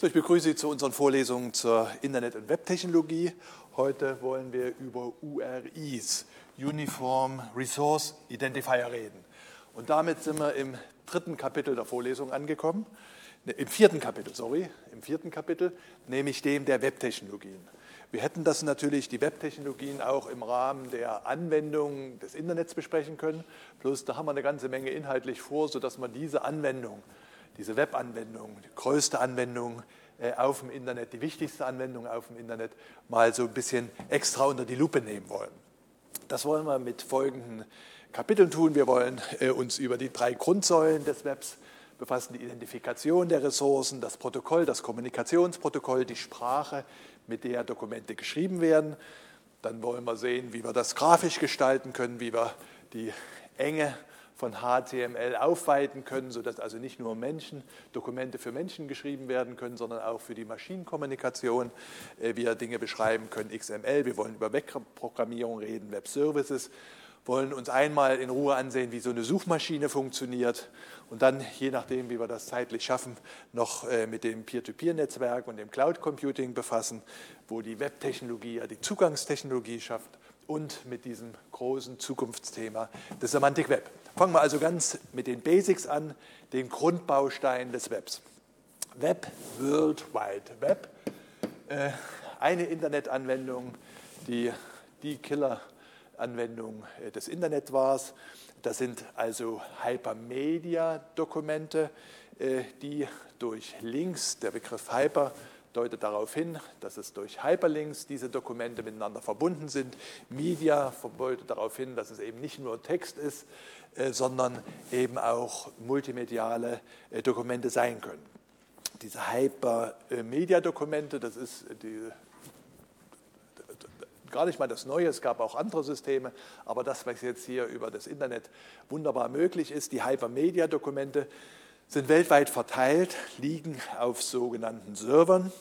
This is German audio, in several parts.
So, ich begrüße Sie zu unseren Vorlesungen zur Internet- und Webtechnologie. Heute wollen wir über URIs, Uniform Resource Identifier, reden. Und damit sind wir im dritten Kapitel der Vorlesung angekommen, ne, im vierten Kapitel, sorry, im vierten Kapitel, nämlich dem der Webtechnologien. Wir hätten das natürlich, die Webtechnologien, auch im Rahmen der Anwendung des Internets besprechen können. Bloß da haben wir eine ganze Menge inhaltlich vor, sodass man diese Anwendung diese Webanwendung, die größte Anwendung äh, auf dem Internet, die wichtigste Anwendung auf dem Internet, mal so ein bisschen extra unter die Lupe nehmen wollen. Das wollen wir mit folgenden Kapiteln tun. Wir wollen äh, uns über die drei Grundsäulen des Webs befassen, die Identifikation der Ressourcen, das Protokoll, das Kommunikationsprotokoll, die Sprache, mit der Dokumente geschrieben werden. Dann wollen wir sehen, wie wir das grafisch gestalten können, wie wir die enge von HTML aufweiten können, sodass also nicht nur Menschen, Dokumente für Menschen geschrieben werden können, sondern auch für die Maschinenkommunikation äh, wir Dinge beschreiben können, XML. Wir wollen über Webprogrammierung reden, Web-Services, wollen uns einmal in Ruhe ansehen, wie so eine Suchmaschine funktioniert und dann, je nachdem, wie wir das zeitlich schaffen, noch äh, mit dem Peer-to-Peer-Netzwerk und dem Cloud Computing befassen, wo die Webtechnologie ja die Zugangstechnologie schafft und mit diesem großen Zukunftsthema des Semantic Web. Fangen wir also ganz mit den Basics an, den Grundbaustein des Webs. Web, World Wide Web, äh, eine Internetanwendung, die die Killer-Anwendung äh, des Internet war. Das sind also Hypermedia-Dokumente, äh, die durch Links, der Begriff Hyper, deutet darauf hin, dass es durch Hyperlinks diese Dokumente miteinander verbunden sind. Media deutet darauf hin, dass es eben nicht nur Text ist, äh, sondern eben auch multimediale äh, Dokumente sein können. Diese Hypermedia-Dokumente, das ist die, gar nicht mal das Neue, es gab auch andere Systeme, aber das, was jetzt hier über das Internet wunderbar möglich ist, die Hypermedia-Dokumente, sind weltweit verteilt, liegen auf sogenannten Servern,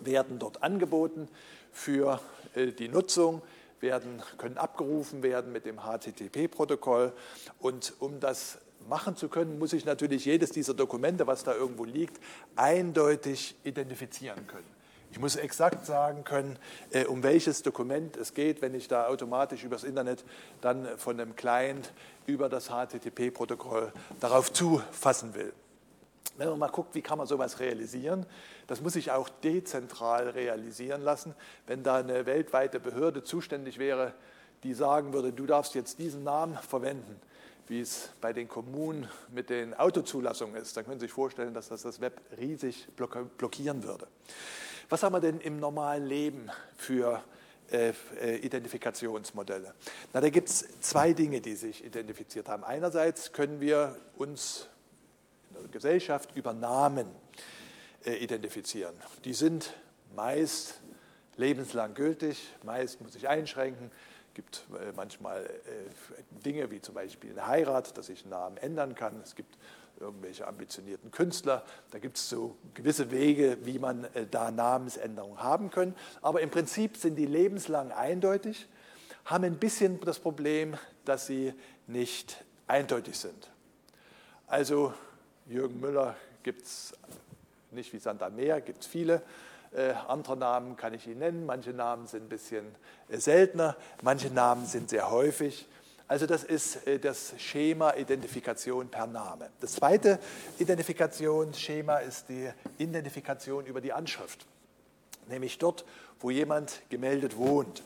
werden dort angeboten für äh, die Nutzung, werden, können abgerufen werden mit dem HTTP-Protokoll. Und um das machen zu können, muss ich natürlich jedes dieser Dokumente, was da irgendwo liegt, eindeutig identifizieren können. Ich muss exakt sagen können, äh, um welches Dokument es geht, wenn ich da automatisch übers Internet dann von einem Client über das HTTP-Protokoll darauf zufassen will. Wenn man mal guckt, wie kann man sowas realisieren, das muss sich auch dezentral realisieren lassen. Wenn da eine weltweite Behörde zuständig wäre, die sagen würde, du darfst jetzt diesen Namen verwenden, wie es bei den Kommunen mit den Autozulassungen ist, dann können Sie sich vorstellen, dass das das Web riesig blockieren würde. Was haben wir denn im normalen Leben für äh, äh, Identifikationsmodelle? Na, da gibt es zwei Dinge, die sich identifiziert haben. Einerseits können wir uns Gesellschaft über Namen äh, identifizieren. Die sind meist lebenslang gültig, meist muss ich einschränken. Es gibt manchmal Dinge wie zum Beispiel eine Heirat, dass ich einen Namen ändern kann. Es gibt irgendwelche ambitionierten Künstler. Da gibt es so gewisse Wege, wie man äh, da Namensänderungen haben kann. Aber im Prinzip sind die lebenslang eindeutig, haben ein bisschen das Problem, dass sie nicht eindeutig sind. Also Jürgen Müller gibt es nicht wie Santa Meer, gibt es viele. Äh, andere Namen kann ich Ihnen nennen. Manche Namen sind ein bisschen äh, seltener, manche Namen sind sehr häufig. Also das ist äh, das Schema Identifikation per Name. Das zweite Identifikationsschema ist die Identifikation über die Anschrift, nämlich dort, wo jemand gemeldet wohnt.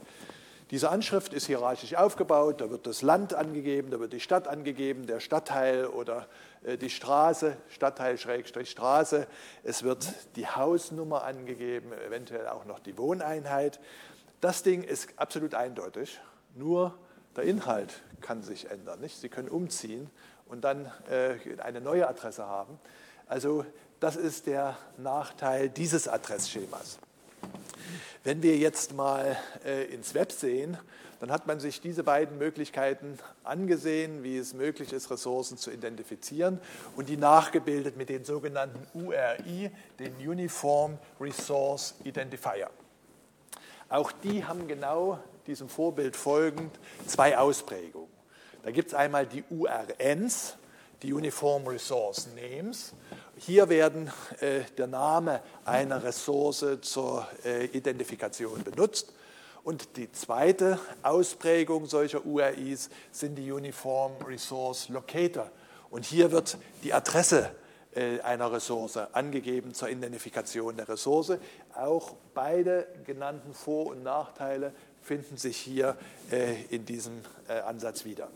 Diese Anschrift ist hierarchisch aufgebaut, da wird das Land angegeben, da wird die Stadt angegeben, der Stadtteil oder die Straße, Stadtteil Schrägstrich Straße, es wird die Hausnummer angegeben, eventuell auch noch die Wohneinheit. Das Ding ist absolut eindeutig, nur der Inhalt kann sich ändern. Nicht? Sie können umziehen und dann äh, eine neue Adresse haben. Also das ist der Nachteil dieses Adressschemas. Wenn wir jetzt mal äh, ins Web sehen, dann hat man sich diese beiden Möglichkeiten angesehen, wie es möglich ist, Ressourcen zu identifizieren und die nachgebildet mit den sogenannten URI, den Uniform Resource Identifier. Auch die haben genau diesem Vorbild folgend zwei Ausprägungen. Da gibt es einmal die URNs, die Uniform Resource Names, hier werden äh, der Name einer Ressource zur äh, Identifikation benutzt. Und die zweite Ausprägung solcher URIs sind die Uniform Resource Locator. Und hier wird die Adresse äh, einer Ressource angegeben zur Identifikation der Ressource. Auch beide genannten Vor- und Nachteile finden sich hier äh, in diesem äh, Ansatz wieder.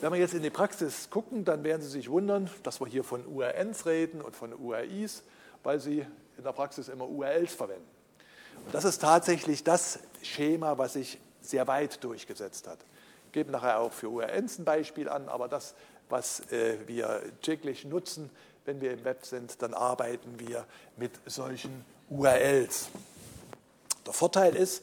Wenn wir jetzt in die Praxis gucken, dann werden Sie sich wundern, dass wir hier von URNs reden und von URIs, weil Sie in der Praxis immer URLs verwenden. Und das ist tatsächlich das Schema, was sich sehr weit durchgesetzt hat. Ich gebe nachher auch für URNs ein Beispiel an, aber das, was äh, wir täglich nutzen, wenn wir im Web sind, dann arbeiten wir mit solchen URLs. Der Vorteil ist,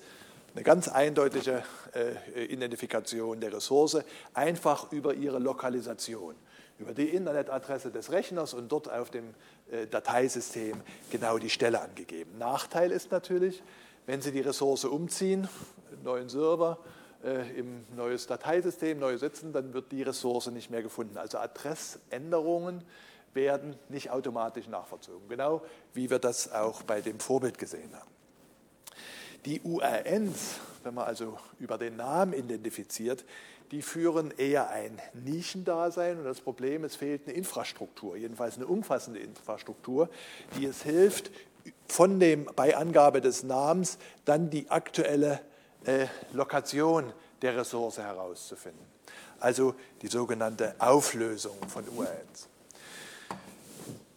eine ganz eindeutige äh, Identifikation der Ressource, einfach über ihre Lokalisation, über die Internetadresse des Rechners und dort auf dem äh, Dateisystem genau die Stelle angegeben. Nachteil ist natürlich, wenn Sie die Ressource umziehen, neuen Server, äh, im neues Dateisystem, neu sitzen, dann wird die Ressource nicht mehr gefunden. Also Adressänderungen werden nicht automatisch nachvollzogen, genau wie wir das auch bei dem Vorbild gesehen haben. Die URNs, wenn man also über den Namen identifiziert, die führen eher ein Nischendasein und das Problem, es fehlt eine Infrastruktur, jedenfalls eine umfassende Infrastruktur, die es hilft, von dem, bei Angabe des Namens dann die aktuelle äh, Lokation der Ressource herauszufinden. Also die sogenannte Auflösung von URNs.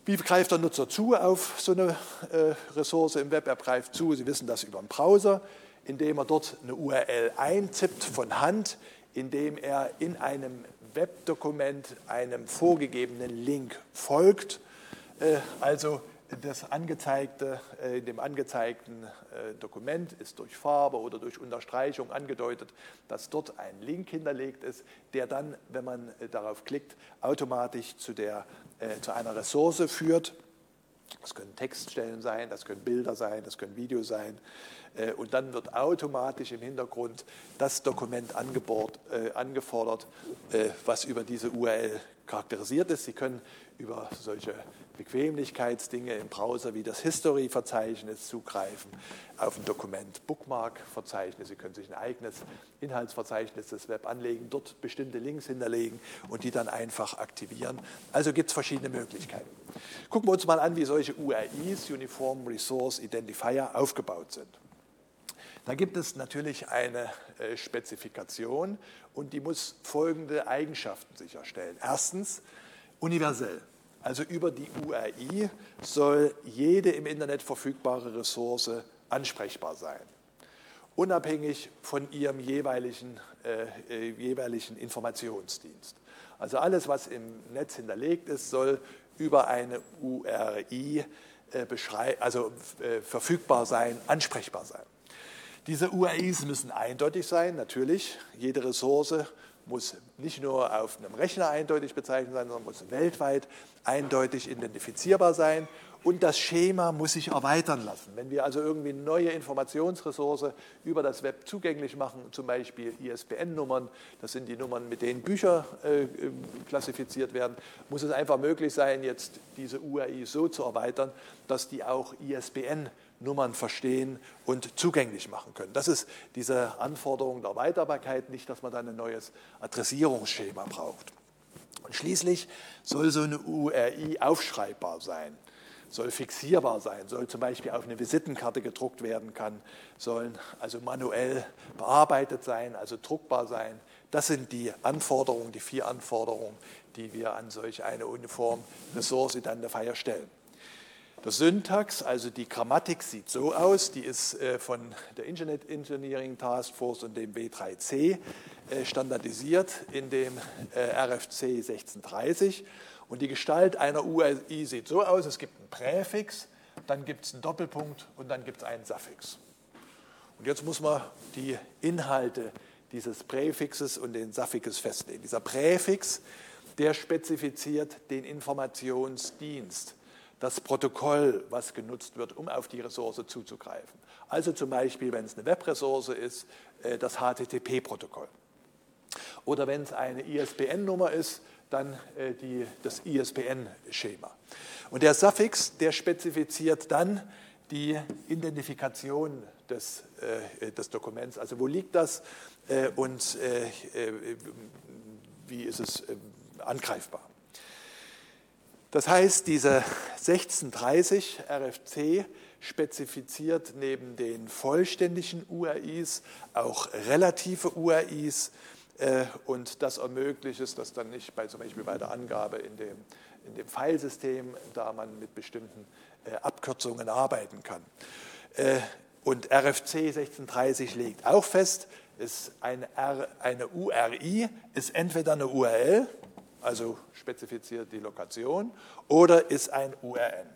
Wie greift der Nutzer zu auf so eine äh, Ressource im Web? Er greift zu, Sie wissen das über den Browser, indem er dort eine URL eintippt von Hand, indem er in einem Webdokument einem vorgegebenen Link folgt. Äh, also das angezeigte, äh, dem angezeigten äh, Dokument ist durch Farbe oder durch Unterstreichung angedeutet, dass dort ein Link hinterlegt ist, der dann, wenn man äh, darauf klickt, automatisch zu der zu einer Ressource führt. Das können Textstellen sein, das können Bilder sein, das können Videos sein. Und dann wird automatisch im Hintergrund das Dokument angefordert, was über diese URL charakterisiert ist. Sie können über solche Bequemlichkeitsdinge im Browser wie das History-Verzeichnis zugreifen, auf ein Dokument Bookmark-Verzeichnis. Sie können sich ein eigenes Inhaltsverzeichnis des Web anlegen, dort bestimmte Links hinterlegen und die dann einfach aktivieren. Also gibt es verschiedene Möglichkeiten. Gucken wir uns mal an, wie solche URIs, Uniform Resource Identifier, aufgebaut sind. Da gibt es natürlich eine äh, Spezifikation und die muss folgende Eigenschaften sicherstellen. Erstens, universell. Also über die URI soll jede im Internet verfügbare Ressource ansprechbar sein, unabhängig von ihrem jeweiligen, äh, äh jeweiligen Informationsdienst. Also alles, was im Netz hinterlegt ist, soll über eine URI äh, also, äh, verfügbar sein, ansprechbar sein. Diese URIs müssen eindeutig sein, natürlich. Jede Ressource muss nicht nur auf einem Rechner eindeutig bezeichnet sein, sondern muss weltweit eindeutig identifizierbar sein. Und das Schema muss sich erweitern lassen. Wenn wir also irgendwie neue Informationsressource über das Web zugänglich machen, zum Beispiel ISBN-Nummern, das sind die Nummern, mit denen Bücher äh, klassifiziert werden, muss es einfach möglich sein, jetzt diese URI so zu erweitern, dass die auch ISBN Nummern verstehen und zugänglich machen können. Das ist diese Anforderung der Erweiterbarkeit, nicht, dass man dann ein neues Adressierungsschema braucht. Und schließlich soll so eine URI aufschreibbar sein, soll fixierbar sein, soll zum Beispiel auf eine Visitenkarte gedruckt werden kann, sollen also manuell bearbeitet sein, also druckbar sein. Das sind die Anforderungen, die vier Anforderungen, die wir an solch eine Uniform Ressource Identifier stellen. Der Syntax, also die Grammatik, sieht so aus. Die ist äh, von der Internet Engineering Task Force und dem W3C äh, standardisiert in dem äh, RFC 1630. Und die Gestalt einer URI sieht so aus: Es gibt einen Präfix, dann gibt es einen Doppelpunkt und dann gibt es einen Suffix. Und jetzt muss man die Inhalte dieses Präfixes und den Suffixes festlegen. Dieser Präfix, der spezifiziert den Informationsdienst das Protokoll, was genutzt wird, um auf die Ressource zuzugreifen. Also zum Beispiel, wenn es eine Webressource ist, äh, das HTTP-Protokoll. Oder wenn es eine ISBN-Nummer ist, dann äh, die, das ISBN-Schema. Und der Suffix, der spezifiziert dann die Identifikation des, äh, des Dokuments. Also wo liegt das und wie ist es angreifbar. Das heißt, diese 1630 RFC spezifiziert neben den vollständigen URIs auch relative URIs äh, und das ermöglicht es, dass dann nicht bei zum Beispiel bei der Angabe in dem, in dem Filesystem, da man mit bestimmten äh, Abkürzungen arbeiten kann. Äh, und RFC 1630 legt auch fest, ist eine, R, eine URI ist entweder eine URL, also spezifiziert die Lokation, oder ist ein URN.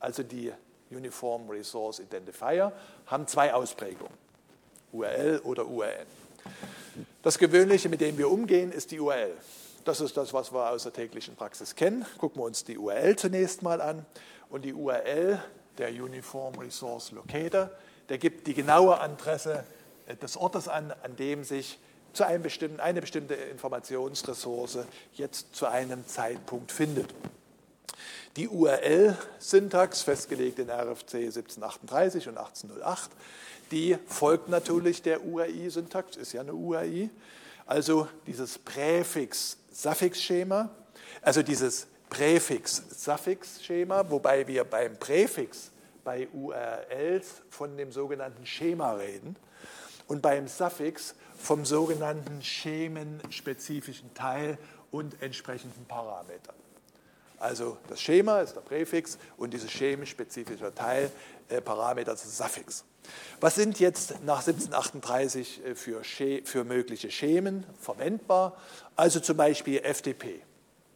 Also die Uniform Resource Identifier haben zwei Ausprägungen, URL oder URN. Das Gewöhnliche, mit dem wir umgehen, ist die URL. Das ist das, was wir aus der täglichen Praxis kennen. Gucken wir uns die URL zunächst mal an. Und die URL, der Uniform Resource Locator, der gibt die genaue Adresse des Ortes an, an dem sich zu einem bestimmten, eine bestimmte Informationsressource jetzt zu einem Zeitpunkt findet. Die URL-Syntax, festgelegt in RFC 1738 und 1808, die folgt natürlich der URI-Syntax, ist ja eine URI. Also dieses Präfix-Suffix-Schema, also dieses Präfix-Suffix-Schema, wobei wir beim Präfix bei URLs von dem sogenannten Schema reden und beim Suffix vom sogenannten schemenspezifischen Teil und entsprechenden Parametern. Also das Schema ist der Präfix und dieses schemenspezifische Teil, äh, Parameter, ist das Suffix. Was sind jetzt nach 1738 äh, für, für mögliche Schemen verwendbar? Also zum Beispiel FTP.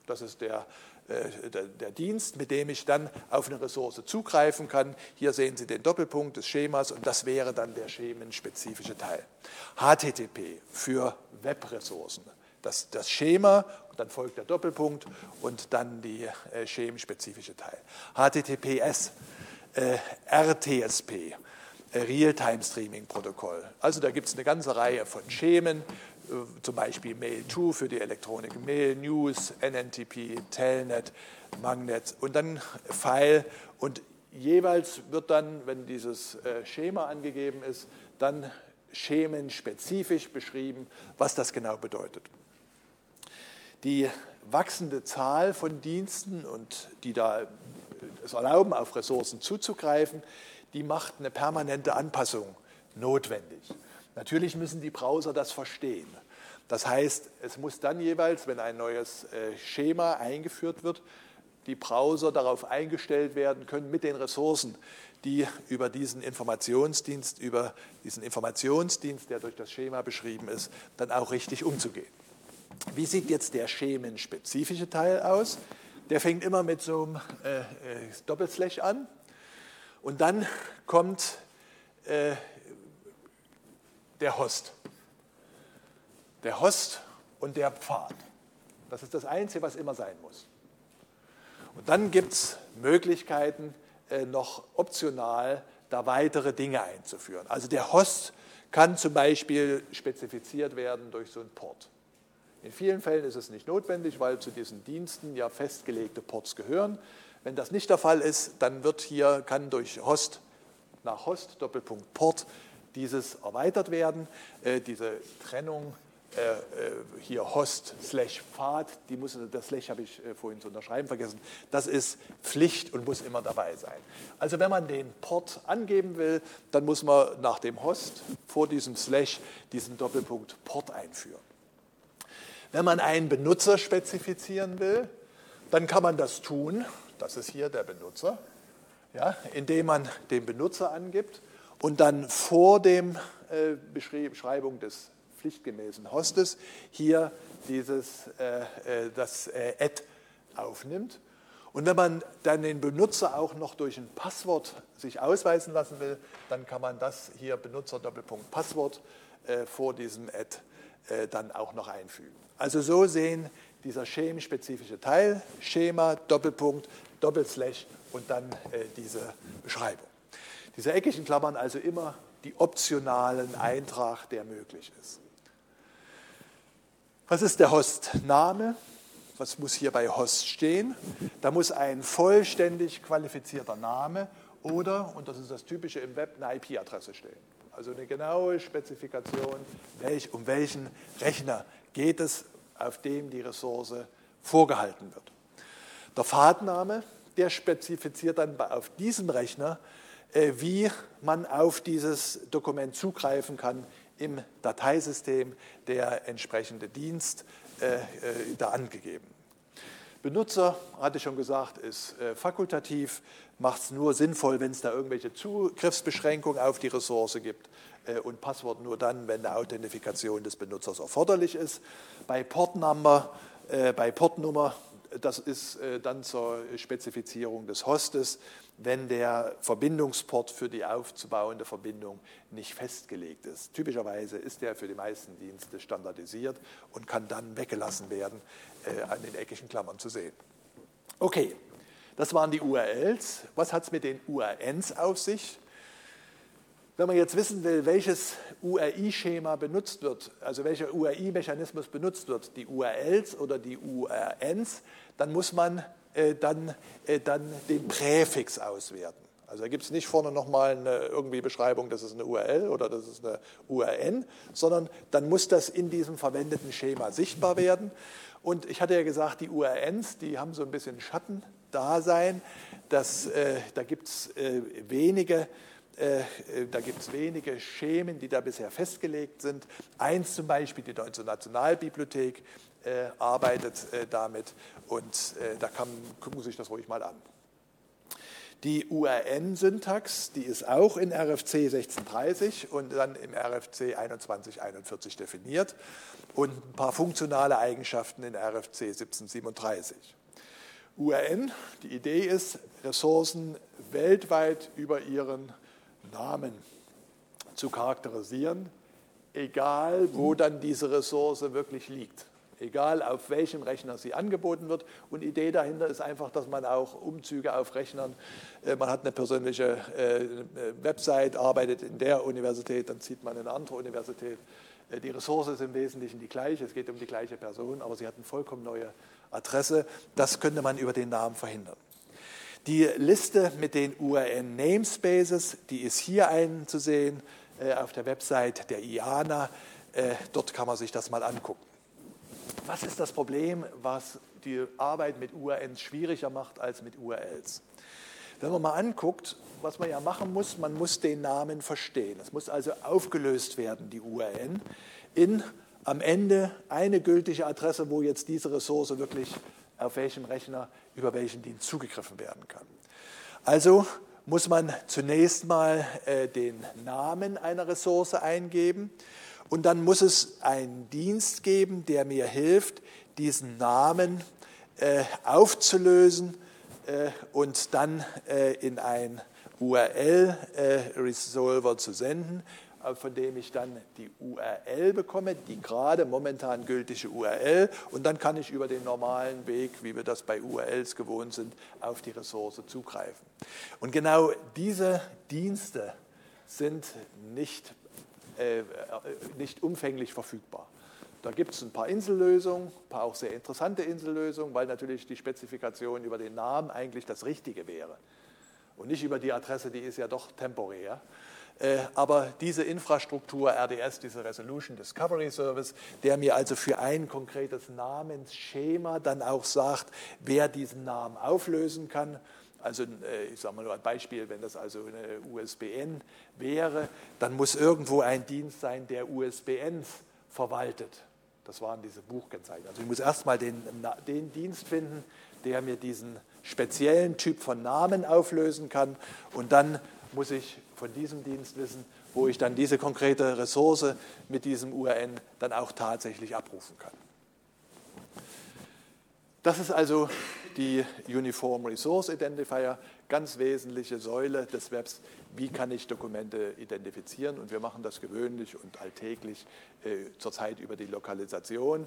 Das ist der der, der, Dienst, mit dem ich dann auf eine Ressource zugreifen kann. Hier sehen Sie den Doppelpunkt des Schemas und das wäre dann der schemenspezifische Teil. HTTP für Webressourcen. Das, das Schema dann folgt der Doppelpunkt und dann die äh, schemenspezifische Teil. HTTPS, äh, RTSP, äh, Real-Time-Streaming-Protokoll. Also da gibt es eine ganze Reihe von Schemen, äh, zum Beispiel Mail2 für die Elektronik, Mail, News, NNTP, Telnet, Magnet und dann File und jeweils wird dann, wenn dieses äh, Schema angegeben ist, dann schemenspezifisch beschrieben, was das genau bedeutet. Die wachsende Zahl von Diensten und die da äh, es erlauben, auf Ressourcen zuzugreifen, die macht eine permanente Anpassung notwendig. Natürlich müssen die Browser das verstehen. Das heißt, es muss dann jeweils, wenn ein neues äh, Schema eingeführt wird, die Browser darauf eingestellt werden können, mit den Ressourcen, die über diesen Informationsdienst, über diesen Informationsdienst, der durch das Schema beschrieben ist, dann auch richtig umzugehen. Wie sieht jetzt der schemenspezifische Teil aus? Der fängt immer mit so einem äh, äh, Doppelslash an und dann kommt äh, der Host. Der Host und der Pfad. Das ist das Einzige, was immer sein muss. Und dann gibt es Möglichkeiten, äh, noch optional da weitere Dinge einzuführen. Also der Host kann zum Beispiel spezifiziert werden durch so einen Port. In vielen Fällen ist es nicht notwendig, weil zu diesen Diensten ja festgelegte Ports gehören. Wenn das nicht der Fall ist, dann wird hier, kann durch Host nach Host, Doppelpunkt Port, dieses erweitert werden. Äh, diese Trennung äh, äh, hier Host slash Pfad, die muss, das Slash habe ich vorhin zu unterschreiben vergessen, das ist Pflicht und muss immer dabei sein. Also wenn man den Port angeben will, dann muss man nach dem Host vor diesem Slash diesen Doppelpunkt Port einführen. Wenn man einen Benutzer spezifizieren will, dann kann man das tun, das ist hier der Benutzer, ja, indem man den Benutzer angibt und dann vor dem äh, Beschreibung des pflichtgemäßen Hostes hier dieses, äh, äh, das äh, Add aufnimmt. Und wenn man dann den Benutzer auch noch durch ein Passwort sich ausweisen lassen will, dann kann man das hier Benutzer Doppelpunkt Passwort äh, vor diesem Add äh, dann auch noch einfügen. Also so sehen dieser schemenspezifische Teil, Schema, Doppelpunkt, Doppelslash und dann äh, diese Beschreibung. Diese eckigen Klammern also immer die optionalen Eintrag, der möglich ist. Was ist der Hostname? was muss hier bei Host stehen? Da muss ein vollständig qualifizierter Name oder, und das ist das Typische im Web, eine IP-Adresse stehen. Also eine genaue Spezifikation, welch, um welchen Rechner geht es, auf dem die Ressource vorgehalten wird. Der Pfadname, der spezifiziert dann auf diesem Rechner, wie man auf dieses Dokument zugreifen kann im Dateisystem, der entsprechende Dienst äh, äh, da angegeben. Benutzer, hatte ich schon gesagt, ist fakultativ, macht es nur sinnvoll, wenn es da irgendwelche Zugriffsbeschränkungen auf die Ressource gibt und Passwort nur dann, wenn eine Authentifikation des Benutzers erforderlich ist. Bei Portnummer, bei Portnummer das ist dann zur Spezifizierung des Hostes wenn der Verbindungsport für die aufzubauende Verbindung nicht festgelegt ist. Typischerweise ist der für die meisten Dienste standardisiert und kann dann weggelassen werden, äh, an den eckigen Klammern zu sehen. Okay, das waren die URLs. Was hat es mit den URNs auf sich? Wenn man jetzt wissen will, welches URI-Schema benutzt wird, also welcher URI-Mechanismus benutzt wird, die URLs oder die URNs, dann muss man äh, dann, äh, dann den Präfix auswerten. Also da gibt es nicht vorne nochmal eine irgendwie Beschreibung, das ist eine URL oder das ist eine URN, sondern dann muss das in diesem verwendeten Schema sichtbar werden. Und ich hatte ja gesagt, die URNs, die haben so ein bisschen Schattendasein. Das, äh, da gibt es äh, wenige da gibt es wenige Schemen, die da bisher festgelegt sind. Eins zum Beispiel, die Deutsche Nationalbibliothek äh, arbeitet äh, damit und da kann, gucken Sie sich das ruhig mal an. Die URN-Syntax, die ist auch in RFC 1630 und dann im RFC 2141 definiert und ein paar funktionale Eigenschaften in RFC 1737. URN, die Idee ist, Ressourcen weltweit über ihren Namen zu charakterisieren, egal wo dann diese Ressource wirklich liegt. Egal auf welchem Rechner sie angeboten wird. Und Idee dahinter ist einfach, dass man auch Umzüge auf Rechnern, äh, man hat eine persönliche äh, Website, arbeitet in der Universität, dann zieht man in eine andere Universität. Äh, die Ressource ist im Wesentlichen die gleiche, es geht um die gleiche Person, aber sie hat eine vollkommen neue Adresse. Das könnte man über den Namen verhindern. Die Liste mit den URN-Namespaces, die ist hier einzusehen äh, auf der Website der IANA. Äh, dort kann man sich das mal angucken. Was ist das Problem, was die Arbeit mit URNs schwieriger macht als mit URLs? Wenn man mal anguckt, was man ja machen muss, man muss den Namen verstehen. Es muss also aufgelöst werden, die URN, in am Ende eine gültige Adresse, wo jetzt diese Ressource wirklich auf welchem Rechner über welchen Dienst zugegriffen werden kann. Also muss man zunächst mal äh, den Namen einer Ressource eingeben und dann muss es einen Dienst geben, der mir hilft, diesen Namen äh, aufzulösen äh, und dann äh, in ein URL-Resolver äh, zu senden, von dem ich dann die URL bekomme, die gerade momentan gültige URL. Und dann kann ich über den normalen Weg, wie wir das bei URLs gewohnt sind, auf die Ressource zugreifen. Und genau diese Dienste sind nicht, äh, nicht umfänglich verfügbar. Da gibt es ein paar Insellösungen, ein paar auch sehr interessante Insellösungen, weil natürlich die Spezifikation über den Namen eigentlich das Richtige wäre. Und nicht über die Adresse, die ist ja doch temporär. Äh, aber diese Infrastruktur RDS, diese Resolution Discovery Service, der mir also für ein konkretes Namensschema dann auch sagt, wer diesen Namen auflösen kann. Also äh, ich sage mal nur ein Beispiel, wenn das also eine USBN wäre, dann muss irgendwo ein Dienst sein, der USBNs verwaltet. Das waren diese Buchkennzeichen. Also ich muss erstmal den, den Dienst finden, der mir diesen speziellen Typ von Namen auflösen kann und dann muss ich von diesem Dienst wissen, wo ich dann diese konkrete Ressource mit diesem URN dann auch tatsächlich abrufen kann. Das ist also die Uniform Resource Identifier, ganz wesentliche Säule des Webs. Wie kann ich Dokumente identifizieren? Und wir machen das gewöhnlich und alltäglich äh, zurzeit über die Lokalisation.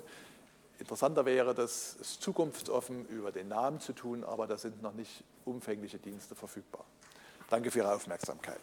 Interessanter wäre das, es zukunftsoffen über den Namen zu tun, aber da sind noch nicht umfängliche Dienste verfügbar. Danke für Ihre Aufmerksamkeit.